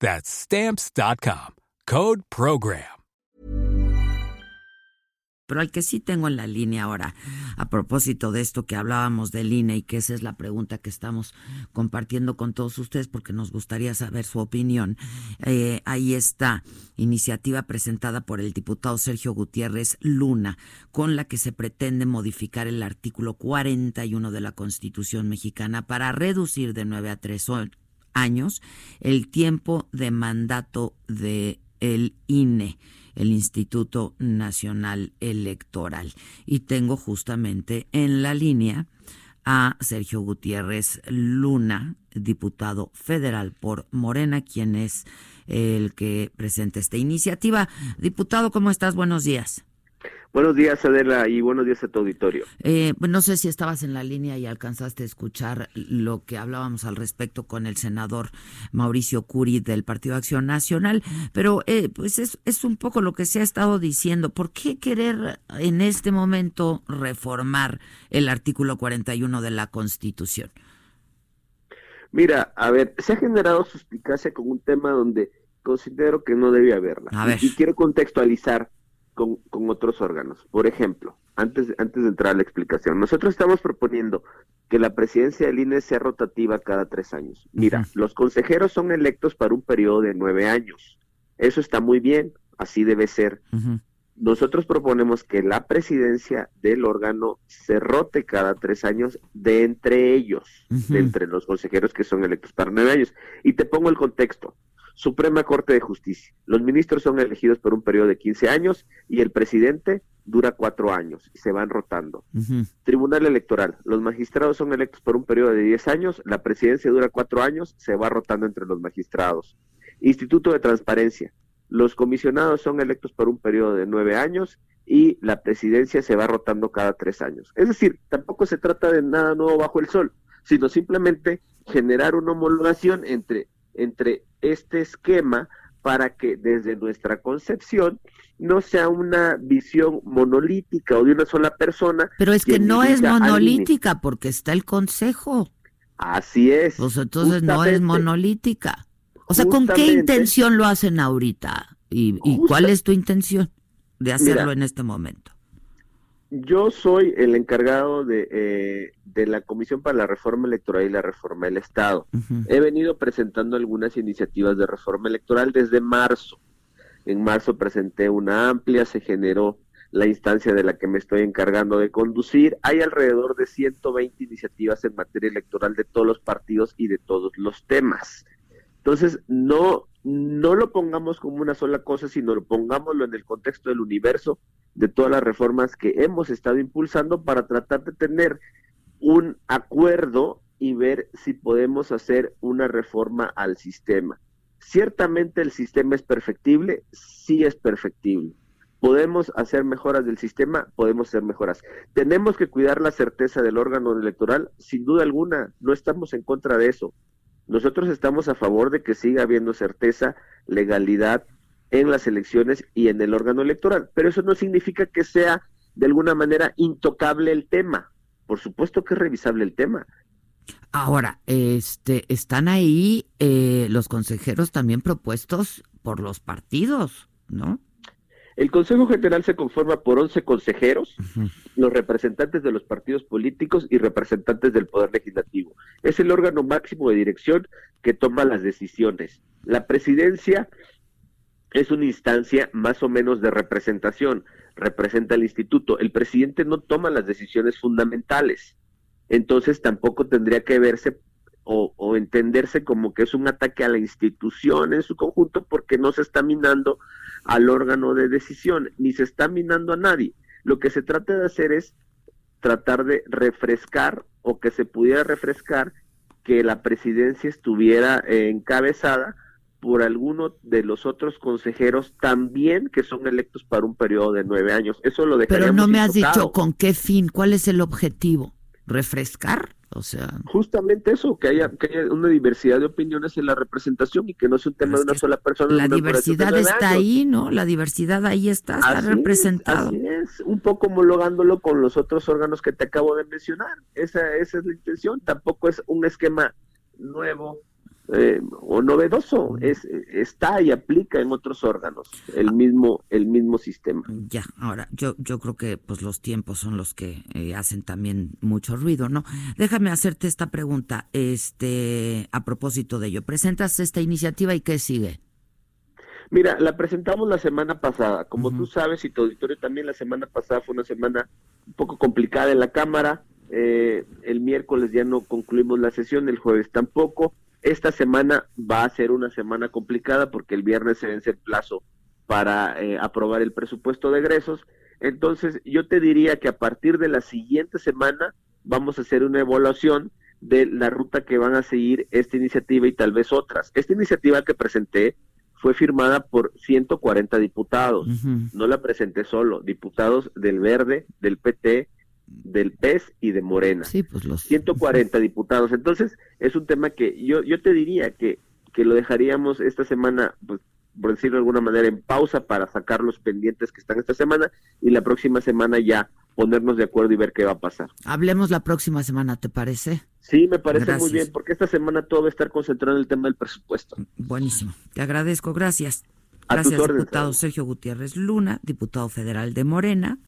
That's stamps.com. Code Program. Pero al que sí tengo en la línea ahora, a propósito de esto que hablábamos del INE y que esa es la pregunta que estamos compartiendo con todos ustedes porque nos gustaría saber su opinión. Eh, ahí está, iniciativa presentada por el diputado Sergio Gutiérrez Luna, con la que se pretende modificar el artículo 41 de la Constitución mexicana para reducir de nueve a tres años el tiempo de mandato de el INE, el Instituto Nacional Electoral. Y tengo justamente en la línea a Sergio Gutiérrez Luna, diputado federal por Morena, quien es el que presenta esta iniciativa. Diputado, ¿cómo estás? Buenos días. Buenos días, Adela, y buenos días a tu auditorio. Eh, no sé si estabas en la línea y alcanzaste a escuchar lo que hablábamos al respecto con el senador Mauricio Curi del Partido Acción Nacional, pero eh, pues es, es un poco lo que se ha estado diciendo. ¿Por qué querer en este momento reformar el artículo 41 de la Constitución? Mira, a ver, se ha generado suspicacia con un tema donde considero que no debe haberla. A ver. Y quiero contextualizar con, con, otros órganos. Por ejemplo, antes, antes de entrar a la explicación, nosotros estamos proponiendo que la presidencia del INE sea rotativa cada tres años. Mira, uh -huh. los consejeros son electos para un periodo de nueve años. Eso está muy bien, así debe ser. Uh -huh. Nosotros proponemos que la presidencia del órgano se rote cada tres años de entre ellos, uh -huh. de entre los consejeros que son electos para nueve años. Y te pongo el contexto. Suprema Corte de Justicia. Los ministros son elegidos por un periodo de 15 años y el presidente dura cuatro años y se van rotando. Uh -huh. Tribunal Electoral. Los magistrados son electos por un periodo de 10 años, la presidencia dura cuatro años, se va rotando entre los magistrados. Instituto de Transparencia. Los comisionados son electos por un periodo de nueve años y la presidencia se va rotando cada tres años. Es decir, tampoco se trata de nada nuevo bajo el sol, sino simplemente generar una homologación entre entre este esquema para que desde nuestra concepción no sea una visión monolítica o de una sola persona. Pero es que no es monolítica porque está el consejo. Así es. Pues entonces no es monolítica. O sea, ¿con qué intención lo hacen ahorita? ¿Y, y cuál es tu intención de hacerlo Mira, en este momento? Yo soy el encargado de, eh, de, la Comisión para la Reforma Electoral y la Reforma del Estado. Uh -huh. He venido presentando algunas iniciativas de reforma electoral desde marzo. En marzo presenté una amplia, se generó la instancia de la que me estoy encargando de conducir. Hay alrededor de 120 iniciativas en materia electoral de todos los partidos y de todos los temas. Entonces, no, no lo pongamos como una sola cosa, sino lo pongámoslo en el contexto del universo de todas las reformas que hemos estado impulsando para tratar de tener un acuerdo y ver si podemos hacer una reforma al sistema. Ciertamente el sistema es perfectible, sí es perfectible. Podemos hacer mejoras del sistema, podemos hacer mejoras. Tenemos que cuidar la certeza del órgano electoral, sin duda alguna, no estamos en contra de eso. Nosotros estamos a favor de que siga habiendo certeza, legalidad en las elecciones y en el órgano electoral, pero eso no significa que sea de alguna manera intocable el tema. Por supuesto que es revisable el tema. Ahora, este, están ahí eh, los consejeros también propuestos por los partidos, ¿no? El Consejo General se conforma por 11 consejeros, uh -huh. Los representantes de los partidos políticos y representantes del Poder Legislativo. Es el órgano máximo de dirección que toma las decisiones. La presidencia es una instancia más o menos de representación. representa al instituto. El presidente no toma las decisiones fundamentales. Entonces tampoco tendría que verse o, o, entenderse como que es un ataque a la institución en su conjunto porque no se está minando al órgano de decisión, ni se está minando a nadie. Lo que se trata de hacer es tratar de refrescar o que se pudiera refrescar que la presidencia estuviera encabezada por alguno de los otros consejeros también que son electos para un periodo de nueve años. Eso lo Pero no me has dicho con qué fin, cuál es el objetivo. ¿Refrescar? O sea, justamente eso, que haya, que haya una diversidad de opiniones en la representación y que no sea un tema de una sola persona. La diversidad está ahí, ¿no? La diversidad ahí está, está representado. así es, un poco homologándolo con los otros órganos que te acabo de mencionar. Esa, esa es la intención. Tampoco es un esquema nuevo eh, o novedoso, es, está y aplica en otros órganos el mismo, el mismo sistema. Ya, ahora, yo, yo creo que pues los tiempos son los que eh, hacen también mucho ruido, ¿no? Déjame hacerte esta pregunta, este, a propósito de ello. ¿Presentas esta iniciativa y qué sigue? Mira, la presentamos la semana pasada. Como tú sabes, y tu auditorio también, la semana pasada fue una semana un poco complicada en la Cámara. Eh, el miércoles ya no concluimos la sesión, el jueves tampoco. Esta semana va a ser una semana complicada porque el viernes se vence el plazo para eh, aprobar el presupuesto de egresos. Entonces, yo te diría que a partir de la siguiente semana vamos a hacer una evaluación de la ruta que van a seguir esta iniciativa y tal vez otras. Esta iniciativa que presenté fue firmada por 140 diputados. No la presenté solo, diputados del Verde, del PT, del PES y de Morena. Sí, pues los 140 diputados. Entonces, es un tema que yo yo te diría que que lo dejaríamos esta semana pues por decirlo de alguna manera en pausa para sacar los pendientes que están esta semana y la próxima semana ya ponernos de acuerdo y ver qué va a pasar. Hablemos la próxima semana, ¿te parece? Sí, me parece muy bien, porque esta semana todo va a estar concentrado en el tema del presupuesto. Buenísimo, te agradezco, gracias. Gracias, diputado Sergio Gutiérrez Luna, diputado federal de Morena.